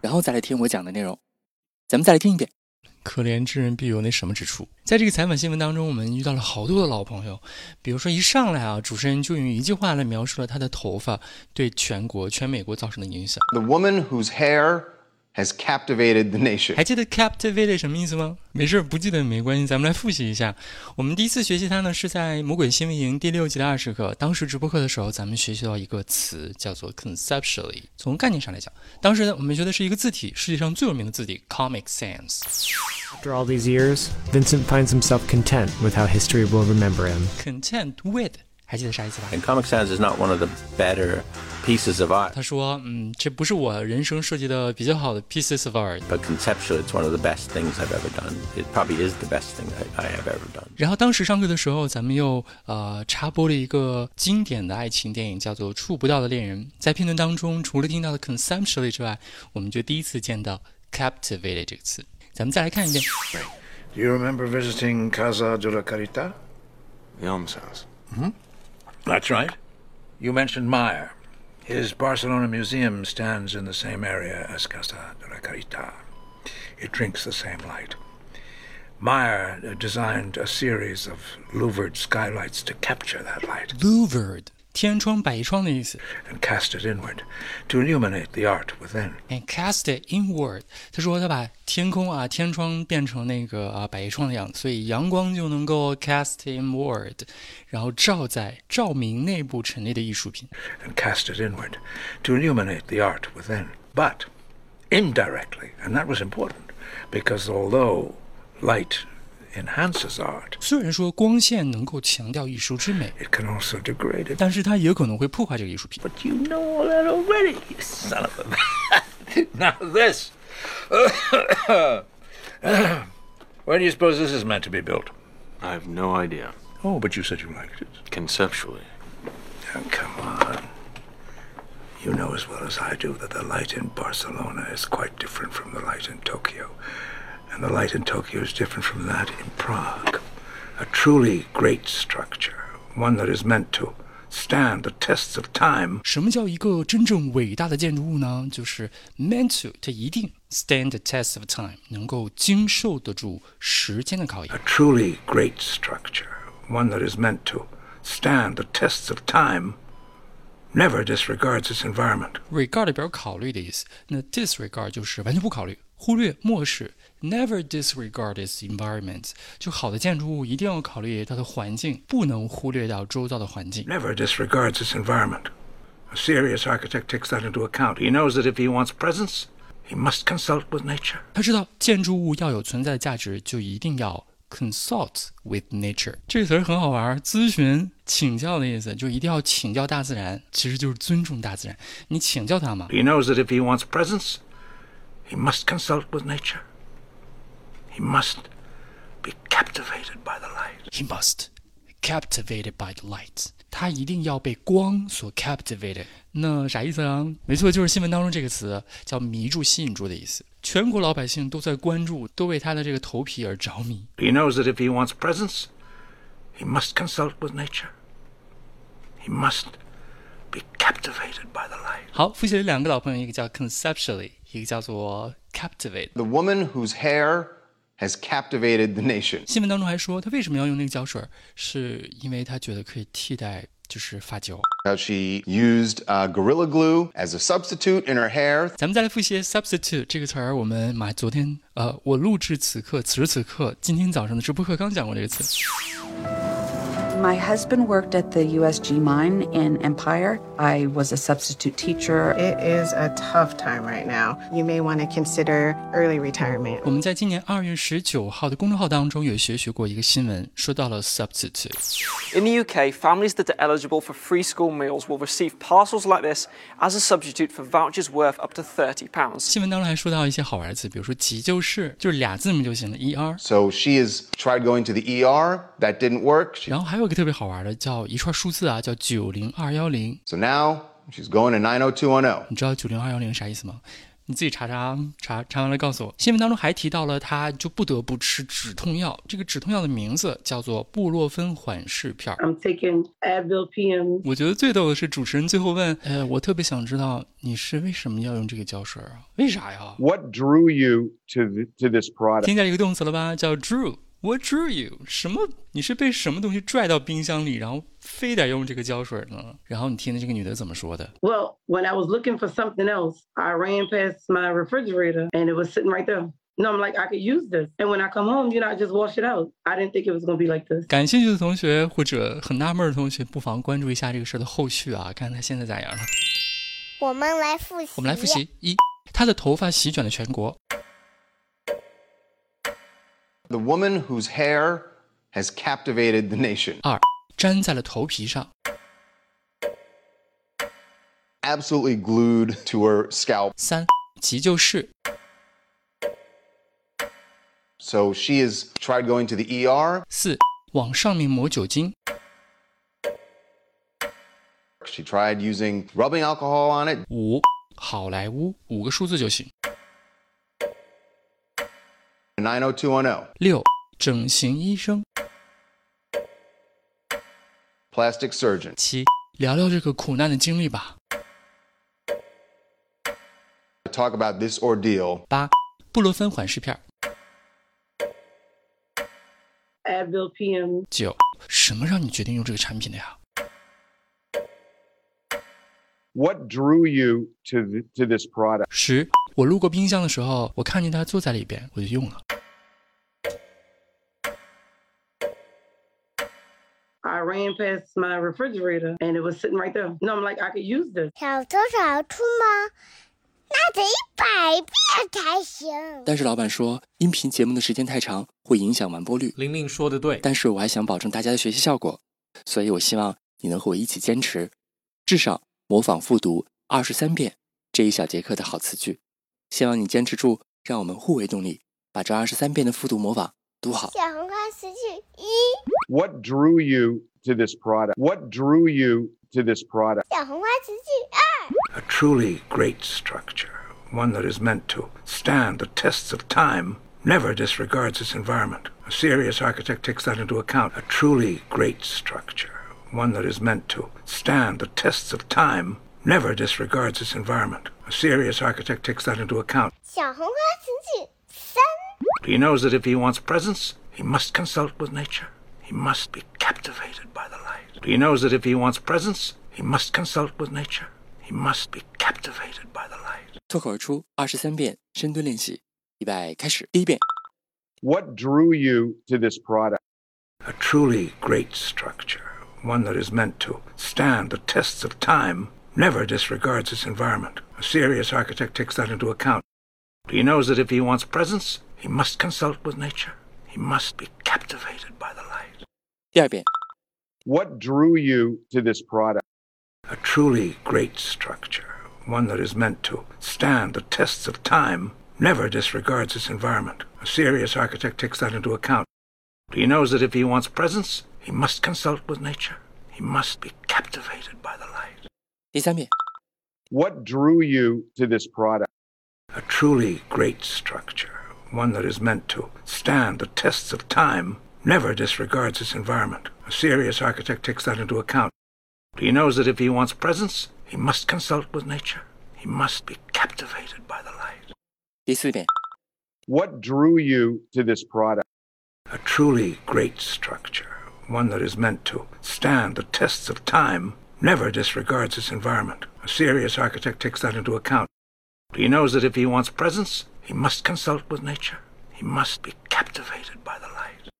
然后再来听我讲的内容，咱们再来听一遍。可怜之人必有那什么之处。在这个采访新闻当中，我们遇到了好多的老朋友。比如说一上来啊，主持人就用一句话来描述了他的头发对全国、全美国造成的影响。The woman whose hair has captivated the nation。还记得 captivated 什么意思吗？没事，不记得没关系，咱们来复习一下。我们第一次学习它呢，是在魔鬼新闻营第六集的二十课。当时直播课的时候，咱们学习到一个词叫做 conceptually。从概念上来讲，当时呢，我们学的是一个字体，世界上最有名的字体 Comic Sans。After all these years, Vincent finds himself content with how history will remember him. Content with 还记得啥意思吧 And Comic Sans is not one of the better pieces of art, 他说，嗯，这不是我人生设计的比较好的 pieces of art。 but conceptually, it's one of the best things I've ever done. It probably is the best thing I, I have ever done. 然后当时上课的时候，咱们又呃插播了一个经典的爱情电影，叫做《触不到的恋人》。在片段当中，除了听到的 conceptually 之外，我们就第一次见到 captivated 这个词。咱们再来看一遍。 Do you remember visiting Casa de la Carità? The almshouse. That's right. You mentioned Meier. His Barcelona museum stands in the same area as Casa de la Carità. It drinks the same light. Meier uh, designed a series of louvered skylights to capture that light louvered 天窗、百窗的意思。 and cast it inward to illuminate the art within. And cast it inward。他说他把天空啊、天窗变成那个啊百叶窗的样子，所以阳光就能够 cast inward，然后照在照明内部陈列的艺术品。 and cast it inward to illuminate the art within. But indirectly, and that was important, because although light enhances art, 虽然说光线能够强调艺术之美， it can also degrade it. 但是它也可能会破坏这个艺术品。 But you know all that already, you son of a. now this. Where do you suppose this is meant to be built? I have no idea. Oh, but you said you liked it. Conceptually. Oh, come on. You know as well as I do that the light in Barcelona is quite different from the light in Tokyo. And the light in Tokyo is different from that in Prague. A truly great structure, one that is meant to stand the tests of time. 什么叫一个真正伟大的建筑物呢？就是 meant to，它一定 stand the test of time，能够经受得住时间的考验 A。truly great structure, one that is meant to stand the tests of time, never disregards its environment. regard 表示考虑的意思，那 disregard 就是完全不考虑、忽略、漠视。 Never disregard its environment，就好的建筑物一定要考虑它的环境，不能忽略掉周遭的环境。 never disregards its environment. A serious architect takes that into account. He knows that if he wants presence, he must consult with nature. 他知道建筑物要有存在的价值，就一定要 consult with nature。这个词儿很好玩，咨询、请教的意思，就一定要请教大自然，其实就是尊重大自然。你请教他嘛， He knows that if he wants presence, he must consult with nature. He must be captivated by the light. He must captivated by the light。他一定要被光所 captivated。那啥意思啊？没错，就是新闻当中这个词叫迷住、吸引住的意思。全国老百姓都在关注，都为他的这个头皮而着迷。 He knows that if he wants presence, he must consult with nature. He must be captivated by the light. 好，复习了两个老朋友，一个叫 conceptually，一个叫做 captivate。 The woman whose hair has captivated the nation. 新闻当中还说，他为什么要用那个胶水？是因为他觉得可以替代就是发胶。How she used uh, Gorilla Glue as a substitute in her hair. 咱们再来复习 substitute 这个词儿，我们马昨天呃，我录制此刻此时此刻今天早上的直播课刚讲过这个词。My husband worked at the USG mine in Empire. I was a substitute teacher. It is a tough time right now. You may want to consider early retirement. 我们在今年二月十九号的公众号当中有学学过一个新闻，说到了 substitute。 In the UK, families that are eligible for free school meals will receive parcels like this as a substitute for vouchers worth up to £30. 新闻当中还说到一些好玩的词，比如说急救室，就是俩字母就行了，er。 So she has tried going to the ER. That didn't work. She- 然后还有 一个特别好玩的，叫一串数字啊，叫九零二幺零。so now she's going to nine o two one o 你知道九零二幺零啥意思吗？你自己查查啊，查查完了告诉我。新闻当中还提到了，他就不得不吃止痛药。这个止痛药的名字叫做布洛芬缓释片儿。I'm taking Advil PM. 我觉得最逗的是主持人最后问：“呃，我特别想知道你是为什么要用这个胶水啊？为啥呀 What drew you to to this？” product? 听见一个动词了吧？叫 drew。What drew you？什么？你是被什么东西拽到冰箱里，然后非得用这个胶水呢？然后你听听这个女的怎么说的？Well, when I was looking for something else, I ran past my refrigerator and it was sitting right there. No, I'm like, I could use this. And when I come home, you know, I just wash it out. I didn't think it was going to be like this. 感兴趣的同学或者很纳闷的同学，不妨关注一下这个事儿的后续啊，看看他现在咋样了。我们来复习。我们来复习：一，他的头发席卷了全国；The woman whose hair has captivated the nation. 二，粘在了头皮上； Absolutely glued to her scalp. 三，急救室； So she has tried going to the ER. 四，往上面抹酒精； She tried using rubbing alcohol on it. 五，好莱坞，五个数字就行； 90210. 六，整形医生；Plastic surgeon. 七，聊聊这个苦难的经历吧；Talk about this ordeal. 八，布洛芬缓释片；Advil PM. 九，什么让你决定用这个产品的呀？What drew you to to this product? 十，我路过冰箱的时候，我看见他坐在里边，我就用了。I ran past my refrigerator and it was sitting right there. No, I'm like, I could use this. 小偷小出吗？那得一百遍才行。但是老板说，音频节目的时间太长，会影响完播率。玲玲说的对，但是我还想保证大家的学习效果，所以我希望你能和我一起坚持，至少模仿复读二十三遍这一小节课的好词句。希望你坚持住，让我们互为动力，把这二十三遍的复读模仿读好。小红花词句一， What drew you to this product? What drew you to this product? 小红花词句二， A truly great structure, one that is meant to stand the tests of time, never disregards its environment. A serious architect takes that into account. A truly great structure, one that is meant to stand the tests of time, never disregards its environment. A serious architect takes that into account. 小红花词句三， He knows that if he wants presence, he must consult with nature. He must be captivated by the light. He knows that if he wants presence, he must consult with nature. He must be captivated by the light. 脱口而出二十三遍深蹲练习，预备开始。第一遍， What drew you to this product? A truly great structure, one that is meant to stand the tests of time, never disregards its environment. A serious architect takes that into account. He knows that if he wants presence, he must consult with nature. He must be captivated by the light. 第二遍， What drew you to this product? A truly great structure, one that is meant to stand the tests of time, never disregards its environment. A serious architect takes that into account. He knows that if he wants presence, he must consult with nature. He must be captivated by the light. 第三遍， What drew you to this product? A truly great structure, one that is meant to stand the tests of time, never disregards its environment. A serious architect takes that into account. He knows that if he wants presence, he must consult with nature. He must be captivated by the light. 第四遍， What drew you to this product? A truly great structure, one that is meant to stand the tests of time, never disregards its environment. A serious architect takes that into account. He knows that if he wants presence, he must consult with nature. He must be captivated by the light.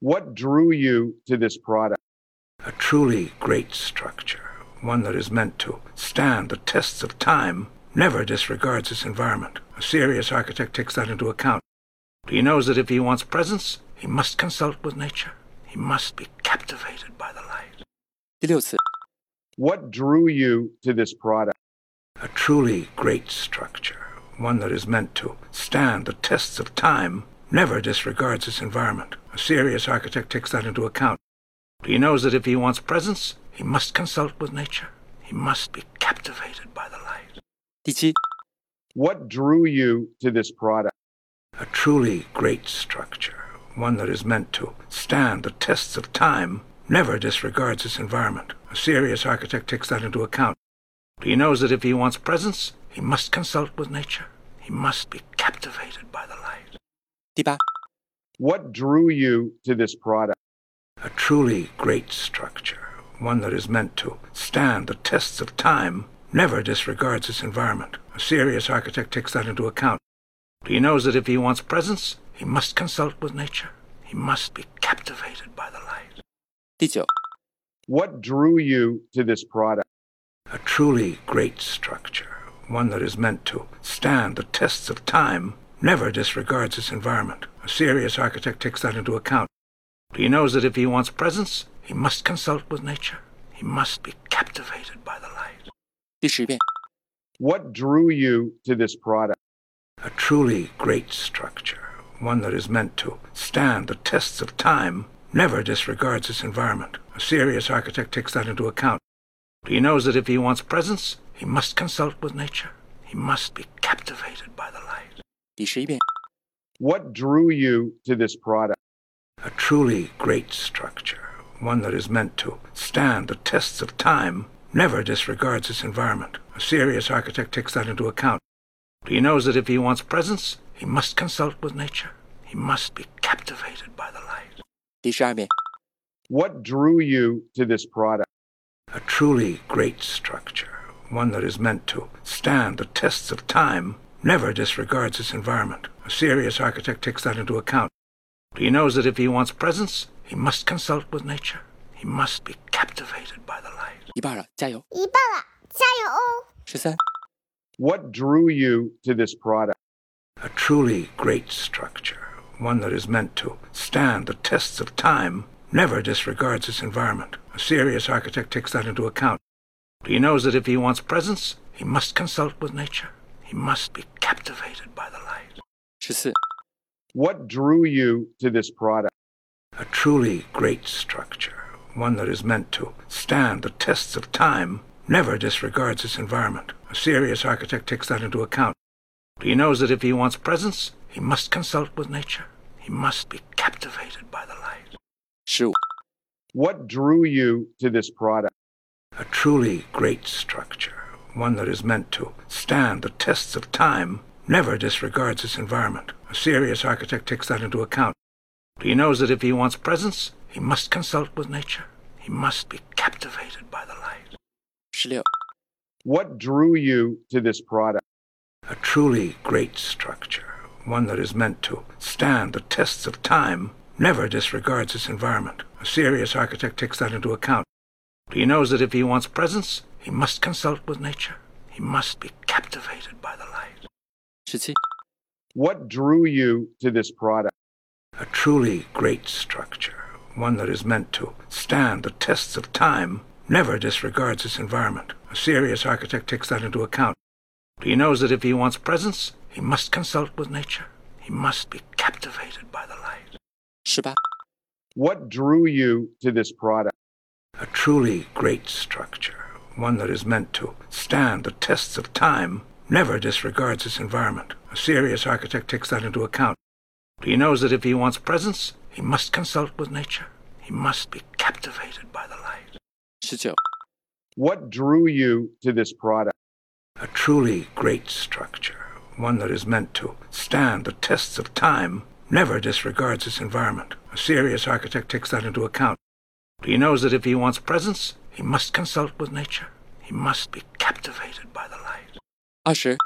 What drew you to this product? A truly great structure, one that is meant to stand the tests of time, never disregards its environment. A serious architect takes that into account. He knows that if he wants presence, he must consult with nature. He must be captivated by the light. 第六次， What drew you to this product? A truly great structure, one that is meant to stand the tests of time, never disregards its environment. A serious architect takes that into account. He knows that if he wants presence, he must consult with nature. He must be captivated by the light. 第七， What drew you to this product? A truly great structure, one that is meant to stand the tests of time, never disregards its environment. A serious architect takes that into account. He knows that if he wants presence, he must consult with nature. He must be captivated by the light. 第八，What drew you to this product? A truly great structure, one that is meant to stand the tests of time, never disregards its environment. A serious architect takes that into account. He knows that if he wants presence, he must consult with nature. He must be captivated by the light. 第九， What drew you to this product? A truly great structure, one that is meant to stand the tests of time, never disregards its environment. A serious architect takes that into account. He knows that if he wants presence, he must consult with nature. He must be captivated by the light. 第十遍， What drew you to this product? A truly great structure, one that is meant to stand the tests of time, never disregards its environment. A serious architect takes that into account. He knows that if he wants presence, he must consult with nature. He must be captivated by the light. What drew you to this product? A truly great structure, one that is meant to stand the tests of time, never disregards its environment. A serious architect takes that into account. He knows that if he wants presence, he must consult with nature. He must be captivated by the light. 第十二遍， What drew you to this product? A truly great structure, one that is meant to stand the tests of time, never disregards its environment. A serious architect takes that into account. He knows that if he wants presence, he must consult with nature. He must be captivated by the light. 一半了，加油！一半了，加油哦！十三、 What drew you to this product? A truly great structure, one that is meant to stand the tests of time, never disregards its environment. A serious architect takes that into account. He knows that if he wants presence, he must consult with nature. He must be captivated by the light. What drew you to this product? A truly great structure, one that is meant to stand the tests of time, never disregards its environment. A serious architect takes that into account. He knows that if he wants presence, he must consult with nature. He must be captivated by the light. Sure. What drew you to this product? A truly great structure, one that is meant to stand the tests of time, never disregards its environment. A serious architect takes that into account. He knows that if he wants presence, he must consult with nature. He must be captivated by the light. Sure. What drew you to this product? A truly great structure one that is meant to stand the tests of time, never disregards its environment. A serious architect takes that into account. He knows that if he wants presence, he must consult with nature. He must be captivated by the light. 十七、What drew you to this product? A truly great structure, one that is meant to stand the tests of time, never disregards its environment. A serious architect takes that into account. He knows that if he wants presence, he must consult with nature. He must be captivated by the light. Shabbat. What drew you to this product? A truly great structure, one that is meant to stand the tests of time, never disregards its environment. A serious architect takes that into account. He knows that if he wants presence, he must consult with nature. He must be captivated by the light. What drew you to this product? A truly great structure, one that is meant to stand the tests of time, never disregards its environment. A serious architect takes that into account. He knows that if he wants presence, he must consult with nature. He must be captivated by the light. 二十、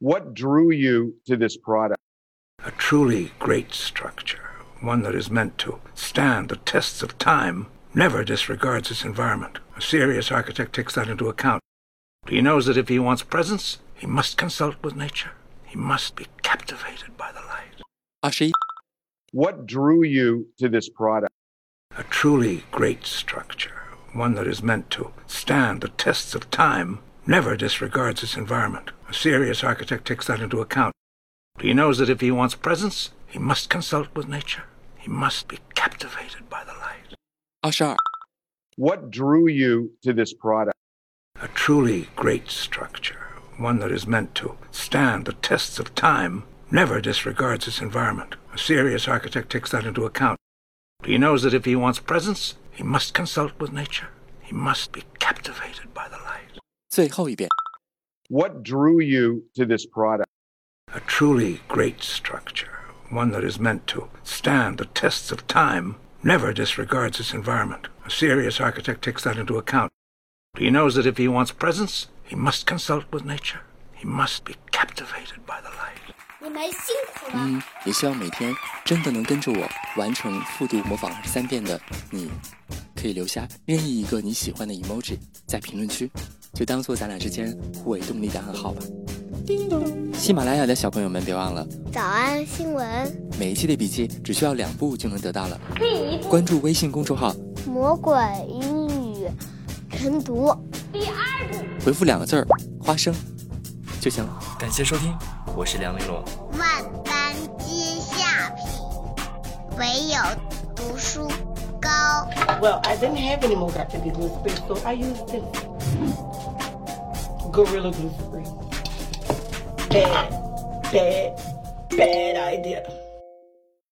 What drew you to this product? A truly great structure, one that is meant to stand the tests of time, never disregards its environment. A serious architect takes that into account. He knows that if he wants presence, he must consult with nature. He must be captivated by the light. Ashi. What drew you to this product? A truly great structure, one that is meant to stand the tests of time, never disregards its environment. A serious architect takes that into account. He knows that if he wants presence, he must consult with nature. He must be captivated by the light. Ashar. What drew you to this product? A truly great structure, one that is meant to stand the tests of time, never disregards its environment. A serious architect takes that into account. He knows that if he wants presence, he must consult with nature. He must be captivated by the light. 最后一遍。 What drew you to this product? A truly great structure, one that is meant to stand the tests of time, never disregards its environment. A serious architect takes that into account. He knows that if he wants presence, he must consult with nature. He must be captivated by the light. 你们辛苦了。嗯，也希望每天真的能跟着我完成复读模仿二十三遍的你，可以留下任意一个你喜欢的 emoji 在评论区，就当做咱俩之间互为动力的暗号吧。叮咚，喜马拉雅的小朋友们别忘了，早安新闻，每一期的笔记只需要两步就能得到了。第一步，关注微信公众号，魔鬼晨读；第二步，回复两个字儿“花生”就行了。感谢收听，我是梁玲珑。万般皆下品，唯有读书高。Well, I didn't have any more got to be glue so I used this Gorilla Glue Spray. Bad, bad, bad idea.